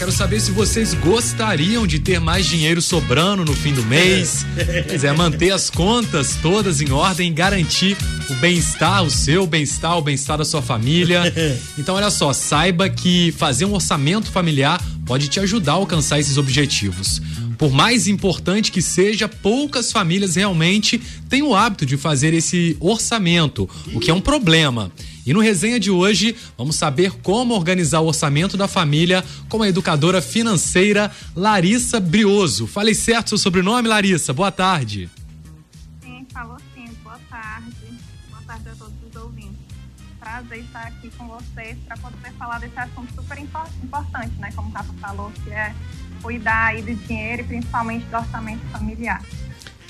quero saber se vocês gostariam de ter mais dinheiro sobrando no fim do mês. Quer é, manter as contas todas em ordem e garantir o bem-estar, o seu bem-estar, o bem-estar da sua família. Então, olha só, saiba que fazer um orçamento familiar pode te ajudar a alcançar esses objetivos. Por mais importante que seja, poucas famílias realmente têm o hábito de fazer esse orçamento, o que é um problema. E no resenha de hoje, vamos saber como organizar o orçamento da família com a educadora financeira Larissa Brioso. Falei certo seu sobrenome, Larissa? Boa tarde. Sim, falou sim. Boa tarde. Boa tarde a todos os ouvintes. Prazer estar aqui com vocês para poder falar desse assunto super importante, né? Como o Rafa falou, que é cuidar aí do dinheiro e principalmente do orçamento familiar.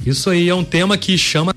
Isso aí é um tema que chama,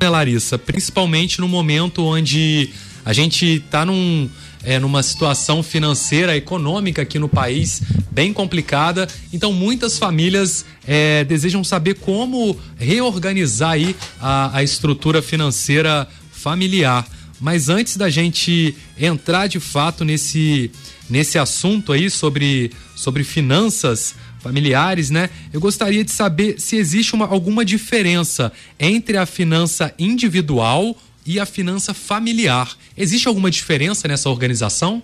né, Larissa, principalmente no momento onde a gente está num, é, numa situação financeira, econômica aqui no país bem complicada. Então, muitas famílias é, desejam saber como reorganizar aí a, a estrutura financeira familiar. Mas antes da gente entrar de fato nesse, nesse assunto aí sobre, sobre finanças familiares, né? Eu gostaria de saber se existe uma, alguma diferença entre a finança individual e a finança familiar. Existe alguma diferença nessa organização?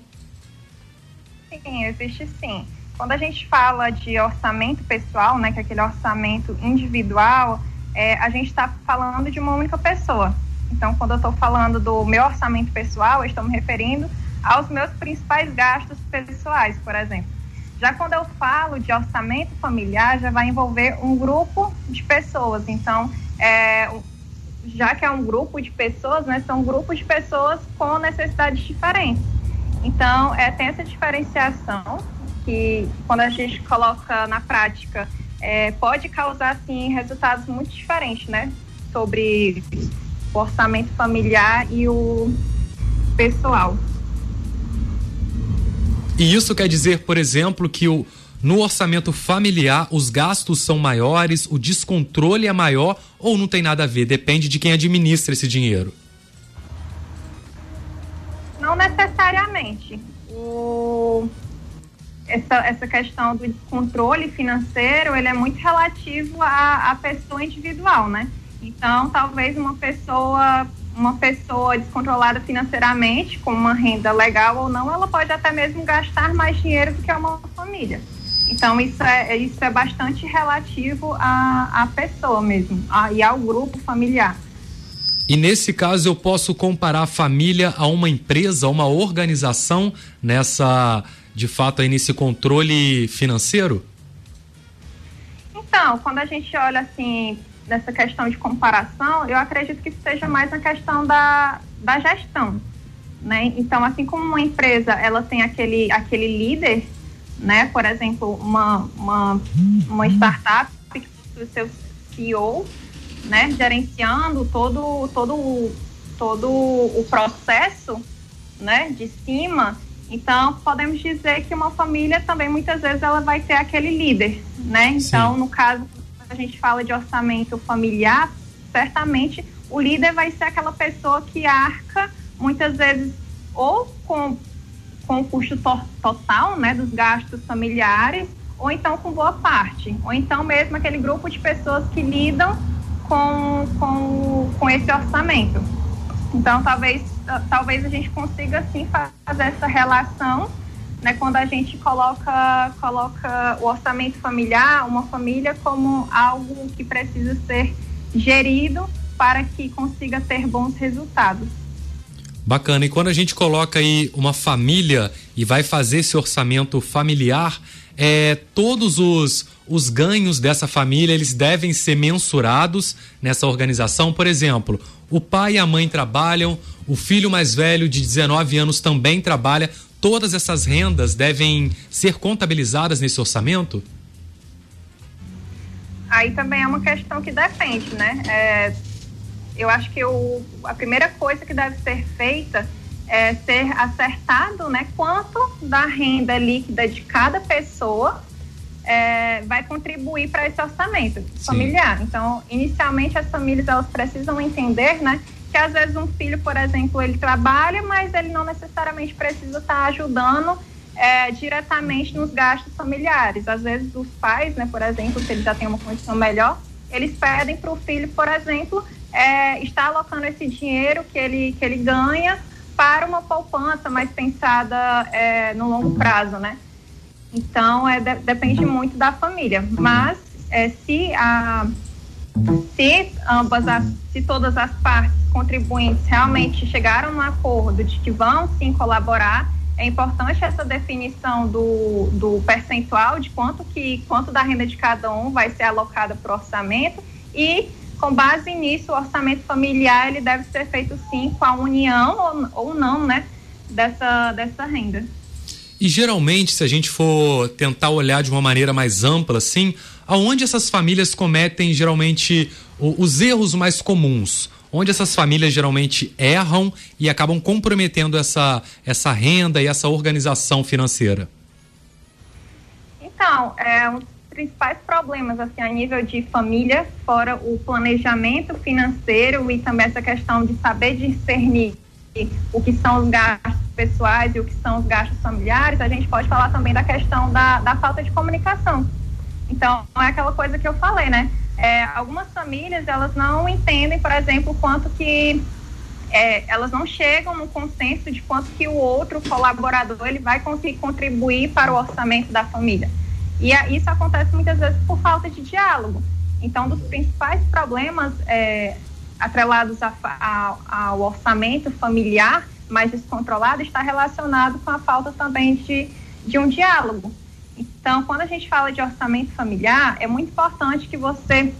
Sim, existe sim. Quando a gente fala de orçamento pessoal, né, que é aquele orçamento individual, é, a gente está falando de uma única pessoa. Então, quando eu estou falando do meu orçamento pessoal, eu estou me referindo aos meus principais gastos pessoais, por exemplo. Já quando eu falo de orçamento familiar, já vai envolver um grupo de pessoas. Então, é, já que é um grupo de pessoas, né, são grupos de pessoas com necessidades diferentes. Então, é, tem essa diferenciação que, quando a gente coloca na prática, é, pode causar, assim, resultados muito diferentes, né? Sobre o orçamento familiar e o pessoal. E isso quer dizer, por exemplo, que o, no orçamento familiar os gastos são maiores, o descontrole é maior ou não tem nada a ver? Depende de quem administra esse dinheiro. Não necessariamente. O... Essa, essa questão do descontrole financeiro ele é muito relativo à, à pessoa individual, né? Então, talvez uma pessoa uma pessoa descontrolada financeiramente, com uma renda legal ou não, ela pode até mesmo gastar mais dinheiro do que uma família. Então, isso é, isso é bastante relativo à, à pessoa mesmo a, e ao grupo familiar. E nesse caso, eu posso comparar a família a uma empresa, a uma organização nessa, de fato, aí nesse controle financeiro? Então, quando a gente olha assim dessa questão de comparação, eu acredito que seja mais na questão da, da gestão. Né? Então, assim como uma empresa ela tem aquele, aquele líder, né? por exemplo, uma, uma, uma startup que o seu CEO né? gerenciando todo, todo, todo o processo né? de cima, então podemos dizer que uma família também muitas vezes ela vai ter aquele líder. Né? Então, Sim. no caso a gente fala de orçamento familiar, certamente o líder vai ser aquela pessoa que arca muitas vezes ou com, com o custo to total né, dos gastos familiares, ou então com boa parte, ou então mesmo aquele grupo de pessoas que lidam com, com, com esse orçamento. Então, talvez, talvez a gente consiga sim fazer essa relação né, quando a gente coloca, coloca o orçamento familiar, uma família, como algo que precisa ser gerido para que consiga ter bons resultados. Bacana. E quando a gente coloca aí uma família e vai fazer esse orçamento familiar, é, todos os, os ganhos dessa família eles devem ser mensurados nessa organização. Por exemplo, o pai e a mãe trabalham, o filho mais velho de 19 anos também trabalha todas essas rendas devem ser contabilizadas nesse orçamento? Aí também é uma questão que depende, né? É, eu acho que o, a primeira coisa que deve ser feita é ser acertado, né? Quanto da renda líquida de cada pessoa é, vai contribuir para esse orçamento Sim. familiar. Então, inicialmente as famílias elas precisam entender, né? que às vezes um filho, por exemplo, ele trabalha, mas ele não necessariamente precisa estar ajudando é, diretamente nos gastos familiares. Às vezes, os pais, né, por exemplo, se eles já têm uma condição melhor, eles pedem para o filho, por exemplo, é, estar alocando esse dinheiro que ele, que ele ganha para uma poupança mais pensada é, no longo prazo, né? Então, é, de, depende muito da família. Mas, é, se, a, se, ambas as, se todas as partes contribuintes realmente chegaram no acordo de que vão sim colaborar, é importante essa definição do, do percentual de quanto que quanto da renda de cada um vai ser alocada para o orçamento e com base nisso o orçamento familiar ele deve ser feito sim com a união ou, ou não né dessa dessa renda e geralmente se a gente for tentar olhar de uma maneira mais ampla assim aonde essas famílias cometem geralmente os erros mais comuns onde essas famílias geralmente erram e acabam comprometendo essa, essa renda e essa organização financeira? Então, é, um principais problemas assim, a nível de família, fora o planejamento financeiro e também essa questão de saber discernir o que são os gastos pessoais e o que são os gastos familiares, a gente pode falar também da questão da, da falta de comunicação. Então, é aquela coisa que eu falei, né? É, algumas famílias elas não entendem, por exemplo, quanto que é, elas não chegam no consenso de quanto que o outro colaborador ele vai conseguir contribuir para o orçamento da família. E a, isso acontece muitas vezes por falta de diálogo. Então, dos principais problemas é, atrelados a, a, ao orçamento familiar mais descontrolado está relacionado com a falta também de, de um diálogo. Então, quando a gente fala de orçamento familiar, é muito importante que você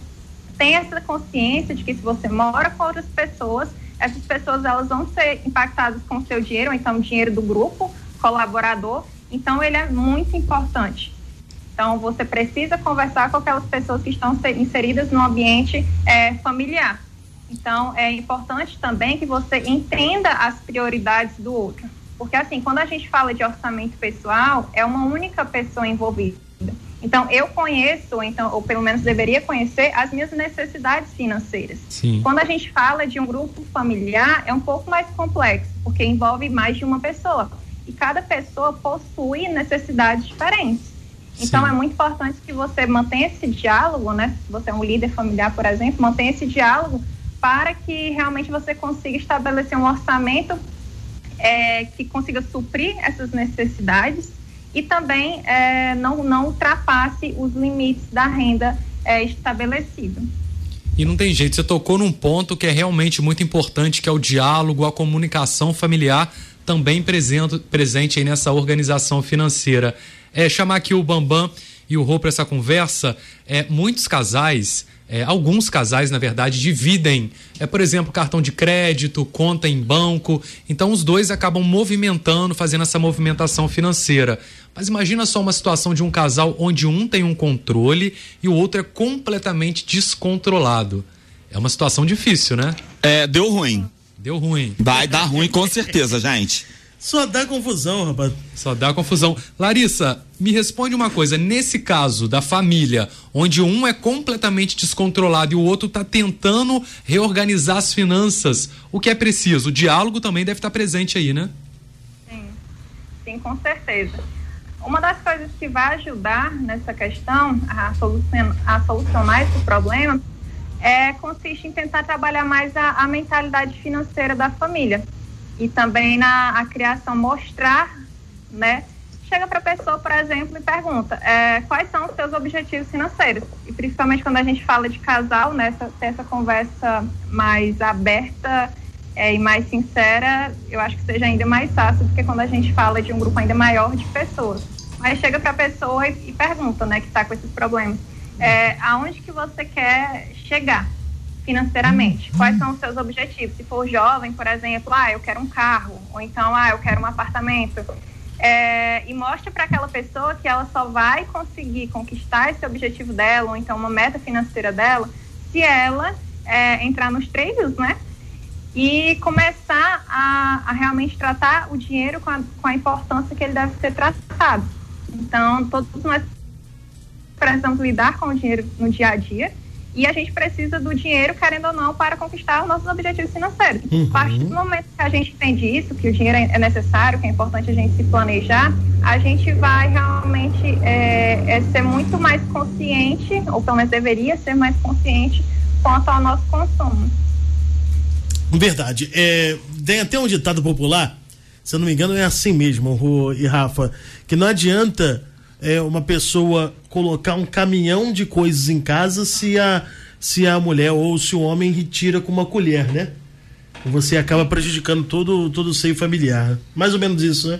tenha essa consciência de que se você mora com outras pessoas, essas pessoas elas vão ser impactadas com o seu dinheiro, ou então o dinheiro do grupo colaborador. Então, ele é muito importante. Então, você precisa conversar com aquelas pessoas que estão inseridas no ambiente é, familiar. Então, é importante também que você entenda as prioridades do outro. Porque, assim, quando a gente fala de orçamento pessoal, é uma única pessoa envolvida. Então, eu conheço, então, ou pelo menos deveria conhecer, as minhas necessidades financeiras. Sim. Quando a gente fala de um grupo familiar, é um pouco mais complexo, porque envolve mais de uma pessoa. E cada pessoa possui necessidades diferentes. Então, Sim. é muito importante que você mantenha esse diálogo, né? Se você é um líder familiar, por exemplo, mantenha esse diálogo para que realmente você consiga estabelecer um orçamento é, que consiga suprir essas necessidades e também é, não, não ultrapasse os limites da renda é, estabelecido. E não tem jeito, você tocou num ponto que é realmente muito importante, que é o diálogo, a comunicação familiar também presente, presente aí nessa organização financeira. É, chamar aqui o Bambam e o Rô para essa conversa, é, muitos casais é, alguns casais, na verdade, dividem, é, por exemplo, cartão de crédito, conta em banco. Então, os dois acabam movimentando, fazendo essa movimentação financeira. Mas imagina só uma situação de um casal onde um tem um controle e o outro é completamente descontrolado. É uma situação difícil, né? É, deu ruim. Deu ruim. Vai dar ruim com certeza, gente. Só dá confusão, rapaz. Só dá confusão. Larissa, me responde uma coisa. Nesse caso da família, onde um é completamente descontrolado e o outro está tentando reorganizar as finanças, o que é preciso? O diálogo também deve estar presente aí, né? Sim, sim, com certeza. Uma das coisas que vai ajudar nessa questão a solucionar, a solucionar esse problema é, consiste em tentar trabalhar mais a, a mentalidade financeira da família e também na a criação mostrar, né? Chega para a pessoa, por exemplo, e pergunta é, quais são os seus objetivos financeiros. E principalmente quando a gente fala de casal, né, essa, ter essa conversa mais aberta é, e mais sincera, eu acho que seja ainda mais fácil do que quando a gente fala de um grupo ainda maior de pessoas. Mas chega para a pessoa e, e, pergunta, né, que está com esses problemas, é, aonde que você quer chegar? financeiramente. Quais são os seus objetivos? Se for jovem, por exemplo, ah, eu quero um carro, ou então, ah, eu quero um apartamento. É, e mostre para aquela pessoa que ela só vai conseguir conquistar esse objetivo dela, ou então uma meta financeira dela, se ela é, entrar nos trilhos, né? E começar a, a, realmente tratar o dinheiro com a, com a importância que ele deve ser tratado. Então, todos nós precisamos lidar com o dinheiro no dia a dia e a gente precisa do dinheiro, querendo ou não, para conquistar os nossos objetivos financeiros. Uhum. A partir do momento que a gente entende isso, que o dinheiro é necessário, que é importante a gente se planejar, a gente vai realmente é, é ser muito mais consciente, ou pelo menos deveria ser mais consciente quanto ao nosso consumo. Verdade. É, tem até um ditado popular, se eu não me engano, é assim mesmo, Rô e Rafa, que não adianta é, uma pessoa colocar um caminhão de coisas em casa se a, se a mulher ou se o homem retira com uma colher, né? Você acaba prejudicando todo, todo o seio familiar. Mais ou menos isso, né?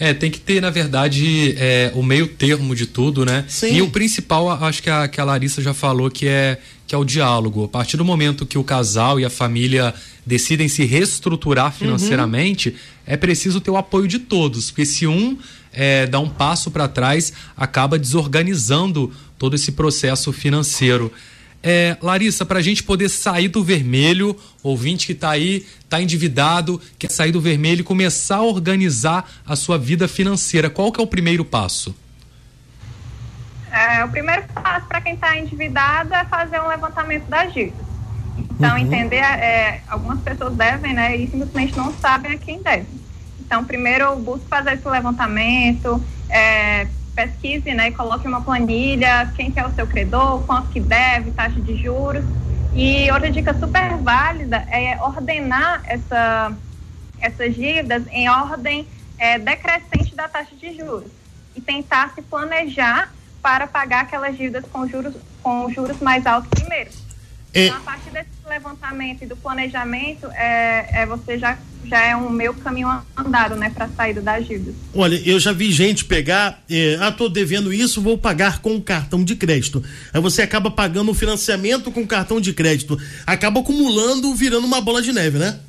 É, tem que ter, na verdade, é, o meio termo de tudo, né? Sim. E o principal, acho que a, que a Larissa já falou, que é, que é o diálogo. A partir do momento que o casal e a família decidem se reestruturar financeiramente, uhum. é preciso ter o apoio de todos. Porque se um é, dá um passo para trás, acaba desorganizando todo esse processo financeiro. É, Larissa, para a gente poder sair do vermelho, ouvinte que está aí, está endividado, quer sair do vermelho e começar a organizar a sua vida financeira, qual que é o primeiro passo? É, o primeiro passo para quem está endividado é fazer um levantamento das dívidas. Então, uhum. entender, é, algumas pessoas devem, né, e simplesmente não sabem a quem devem. Então, primeiro eu busco fazer esse levantamento, é, pesquise, né, coloque uma planilha, quem que é o seu credor, quanto que deve, taxa de juros. E outra dica super válida é ordenar essa, essas dívidas em ordem é, decrescente da taxa de juros e tentar se planejar para pagar aquelas dívidas com juros, com juros mais altos primeiro. É... Então, a partir desse levantamento e do planejamento, é, é você já, já é um meio caminho andado, né, para saída das dívidas. Olha, eu já vi gente pegar, é, ah, tô devendo isso, vou pagar com cartão de crédito. Aí você acaba pagando o financiamento com cartão de crédito, acaba acumulando, virando uma bola de neve, né?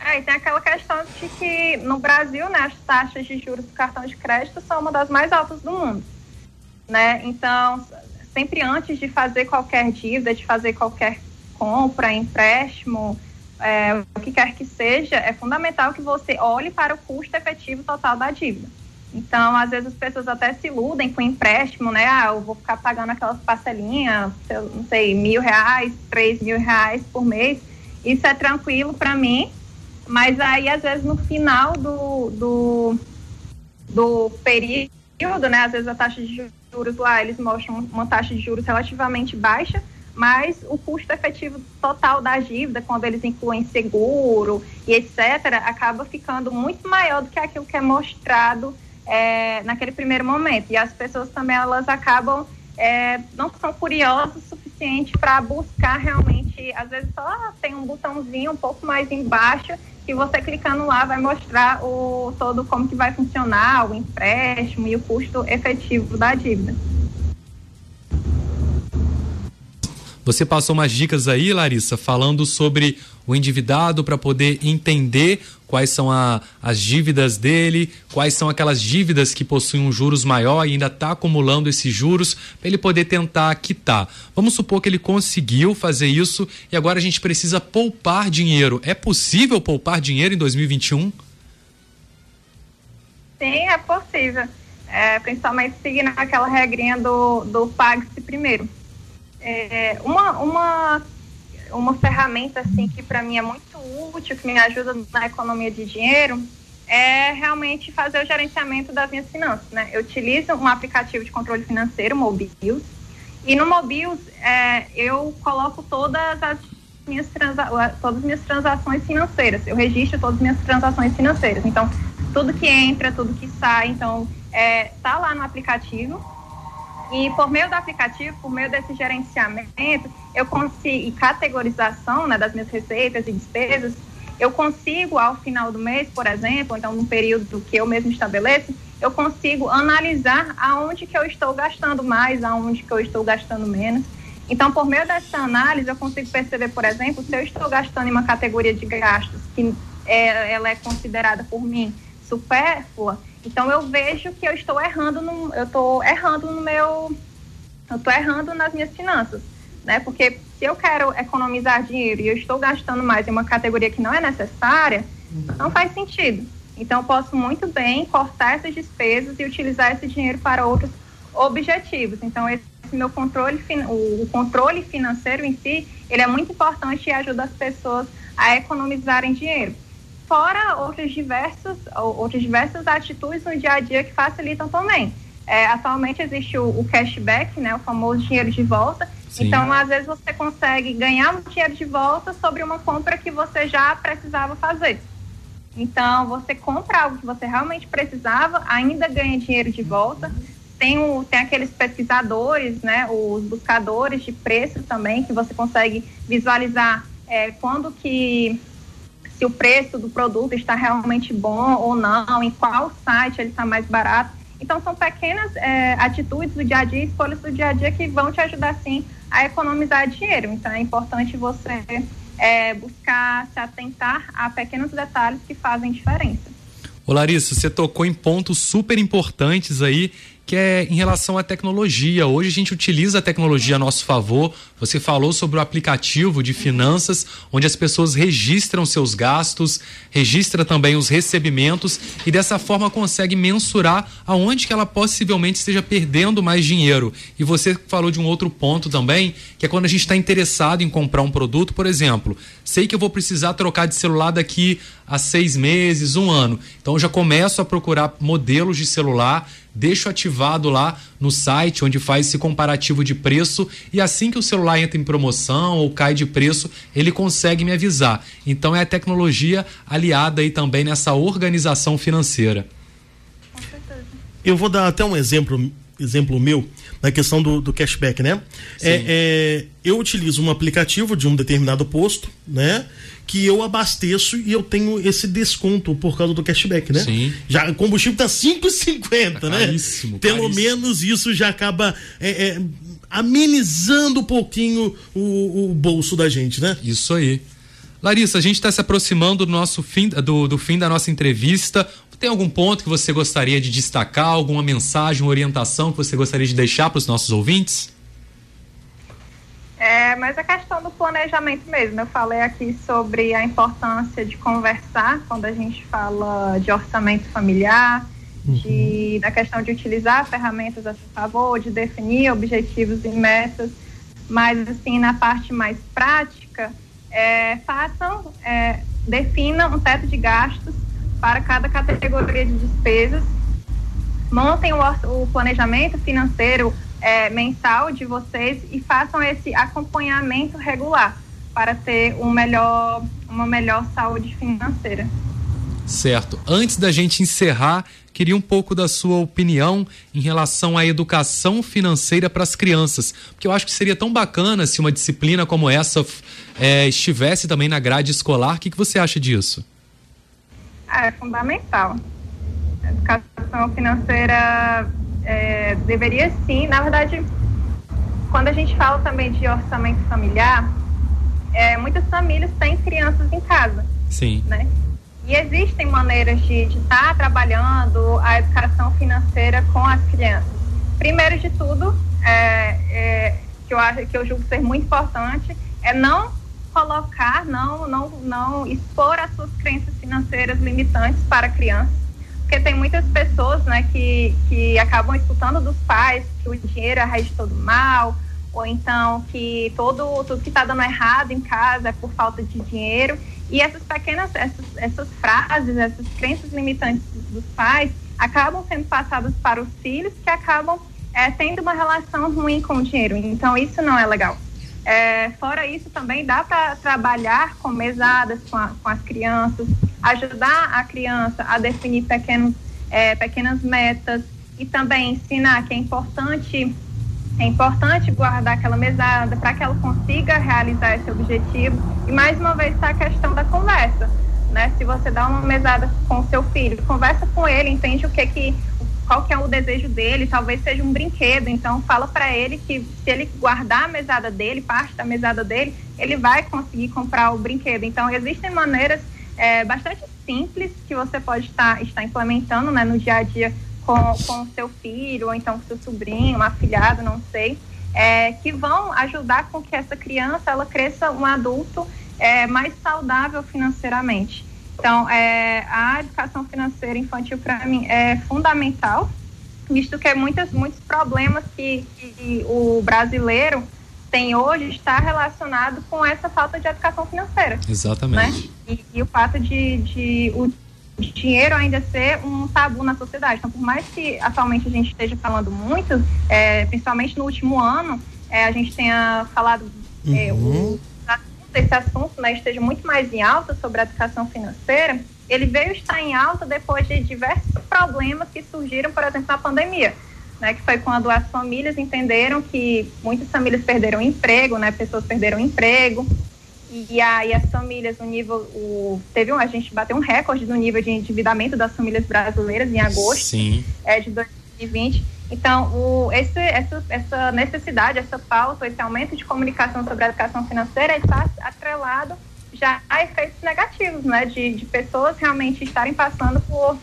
É, e tem aquela questão de que no Brasil, né, as taxas de juros do cartão de crédito são uma das mais altas do mundo, né? Então, sempre antes de fazer qualquer dívida, de fazer qualquer compra, empréstimo, é, o que quer que seja, é fundamental que você olhe para o custo efetivo total da dívida. Então, às vezes as pessoas até se iludem com empréstimo, né? Ah, eu vou ficar pagando aquelas parcelinhas, não sei, mil reais, três mil reais por mês. Isso é tranquilo para mim, mas aí às vezes no final do, do, do período, né? Às vezes a taxa de juros lá, eles mostram uma taxa de juros relativamente baixa, mas o custo efetivo total da dívida, quando eles incluem seguro e etc., acaba ficando muito maior do que aquilo que é mostrado é, naquele primeiro momento. E as pessoas também elas acabam é, não são curiosas o suficiente para buscar realmente, às vezes só tem um botãozinho um pouco mais embaixo que você clicando lá vai mostrar o todo como que vai funcionar o empréstimo e o custo efetivo da dívida. Você passou umas dicas aí, Larissa, falando sobre o endividado para poder entender quais são a, as dívidas dele, quais são aquelas dívidas que possuem um juros maior e ainda está acumulando esses juros para ele poder tentar quitar. Vamos supor que ele conseguiu fazer isso e agora a gente precisa poupar dinheiro. É possível poupar dinheiro em 2021? Sim, é possível. É, principalmente seguindo aquela regrinha do, do pague-se primeiro. É, uma, uma, uma ferramenta assim que para mim é muito útil, que me ajuda na economia de dinheiro, é realmente fazer o gerenciamento das minhas finanças. Né? Eu utilizo um aplicativo de controle financeiro, Mobius, e no Mobius é, eu coloco todas as minhas todas as minhas transações financeiras. Eu registro todas as minhas transações financeiras. Então, tudo que entra, tudo que sai, então, é, tá lá no aplicativo e por meio do aplicativo, por meio desse gerenciamento, eu consigo, e categorização né, das minhas receitas e despesas, eu consigo, ao final do mês, por exemplo, então no período que eu mesmo estabeleço, eu consigo analisar aonde que eu estou gastando mais, aonde que eu estou gastando menos. Então, por meio dessa análise, eu consigo perceber, por exemplo, se eu estou gastando em uma categoria de gastos que é, ela é considerada por mim supérflua, então eu vejo que eu estou errando no, eu estou errando no meu, eu estou errando nas minhas finanças, né? Porque se eu quero economizar dinheiro e eu estou gastando mais em uma categoria que não é necessária, não faz sentido. Então eu posso muito bem cortar essas despesas e utilizar esse dinheiro para outros objetivos. Então esse meu controle, o controle financeiro em si, ele é muito importante e ajuda as pessoas a economizarem dinheiro. Fora outras diversas, outras diversas atitudes no dia a dia que facilitam também. É, atualmente existe o, o, cashback, né, o famoso dinheiro de volta. Sim. Então, às vezes, você consegue ganhar um dinheiro de volta sobre uma compra que você já precisava fazer. Então, você compra algo que você realmente precisava, ainda ganha dinheiro de volta. Tem, o, tem aqueles pesquisadores, né, os buscadores de preço também, que você consegue visualizar é, quando que se o preço do produto está realmente bom ou não, em qual site ele está mais barato. Então, são pequenas é, atitudes do dia a dia, escolhas do dia a dia que vão te ajudar, sim, a economizar dinheiro. Então, é importante você é, buscar se atentar a pequenos detalhes que fazem diferença. Ô Larissa, você tocou em pontos super importantes aí que é em relação à tecnologia. Hoje a gente utiliza a tecnologia a nosso favor. Você falou sobre o aplicativo de finanças, onde as pessoas registram seus gastos, registra também os recebimentos e dessa forma consegue mensurar aonde que ela possivelmente esteja perdendo mais dinheiro. E você falou de um outro ponto também, que é quando a gente está interessado em comprar um produto, por exemplo, sei que eu vou precisar trocar de celular daqui a seis meses, um ano. Então já começo a procurar modelos de celular deixo ativado lá no site onde faz esse comparativo de preço e assim que o celular entra em promoção ou cai de preço, ele consegue me avisar. Então é a tecnologia aliada aí também nessa organização financeira. Eu vou dar até um exemplo exemplo meu na questão do, do cashback, né? É, é, eu utilizo um aplicativo de um determinado posto, né? Que eu abasteço e eu tenho esse desconto por causa do cashback, né? Sim. Já o combustível tá 5,50, tá né? Caríssimo, Pelo caríssimo. menos isso já acaba é, é, amenizando um pouquinho o, o bolso da gente, né? Isso aí. Larissa, a gente está se aproximando do nosso fim, do, do fim da nossa entrevista. Tem algum ponto que você gostaria de destacar, alguma mensagem, uma orientação que você gostaria de deixar para os nossos ouvintes? É, mas a questão do planejamento mesmo. Eu falei aqui sobre a importância de conversar quando a gente fala de orçamento familiar, uhum. de, da questão de utilizar ferramentas a seu favor, de definir objetivos e metas, mas assim, na parte mais prática, é, façam, é, definam um teto de gastos para cada categoria de despesas, montem o, o planejamento financeiro é, mensal de vocês e façam esse acompanhamento regular para ter um melhor, uma melhor saúde financeira. Certo. Antes da gente encerrar, queria um pouco da sua opinião em relação à educação financeira para as crianças, porque eu acho que seria tão bacana se uma disciplina como essa é, estivesse também na grade escolar. O que, que você acha disso? É fundamental. A educação financeira é, deveria sim, na verdade, quando a gente fala também de orçamento familiar, é, muitas famílias têm crianças em casa. Sim. Né? E existem maneiras de estar tá trabalhando a educação financeira com as crianças. Primeiro de tudo, é, é, que, eu acho, que eu julgo ser muito importante, é não colocar, não, não, não expor as suas crenças financeiras limitantes para crianças, porque tem muitas pessoas, né, que, que acabam escutando dos pais que o dinheiro é a raiz de todo mal, ou então que todo tudo que está dando errado em casa é por falta de dinheiro. E essas pequenas, essas, essas frases, essas crenças limitantes dos pais acabam sendo passadas para os filhos que acabam é, tendo uma relação ruim com o dinheiro. Então isso não é legal. É, fora isso, também dá para trabalhar com mesadas com, a, com, as crianças, ajudar a criança a definir pequenos, é, pequenas metas e também ensinar que é importante é importante guardar aquela mesada para que ela consiga realizar esse objetivo. E mais uma vez está a questão da conversa. Né? Se você dá uma mesada com seu filho, conversa com ele, entende o que que qual que é o desejo dele, talvez seja um brinquedo, então fala para ele que se ele guardar a mesada dele, parte da mesada dele, ele vai conseguir comprar o brinquedo. Então existem maneiras é, bastante simples que você pode estar, estar implementando né, no dia a dia com, o seu filho, ou então com seu sobrinho, um afilhado, não sei, é, que vão ajudar com que essa criança ela cresça um adulto é, mais saudável financeiramente. Então, é, a educação financeira infantil, para mim, é fundamental. visto que muitas, muitos problemas que, que o brasileiro tem hoje está relacionado com essa falta de educação financeira. Exatamente. Né? E, e, o fato de, de o dinheiro ainda ser um tabu na sociedade. Então, por mais que atualmente a gente esteja falando muito, é, principalmente no último ano, é, a gente tenha falado é, uhum. o, esse assunto né, esteja muito mais em alta sobre a educação financeira, ele veio estar em alta depois de diversos problemas que surgiram, por exemplo, na pandemia né, que foi quando as famílias entenderam que muitas famílias perderam emprego, né, pessoas perderam emprego, e aí as famílias, o nível, o, teve um, a gente bateu um recorde no nível de endividamento das famílias brasileiras em agosto Sim. É, de 2020. Então, o, esse, essa, essa necessidade, essa pauta, esse aumento de comunicação sobre a educação financeira está atrelado já a efeitos negativos, né, de, de pessoas realmente estarem passando por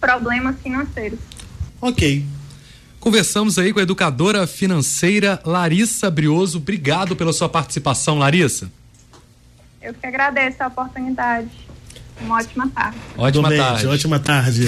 problemas financeiros. Ok, Conversamos aí com a educadora financeira Larissa Brioso. Obrigado pela sua participação, Larissa. Eu que agradeço a oportunidade. Uma ótima tarde. Ótima tarde. Ótima tarde.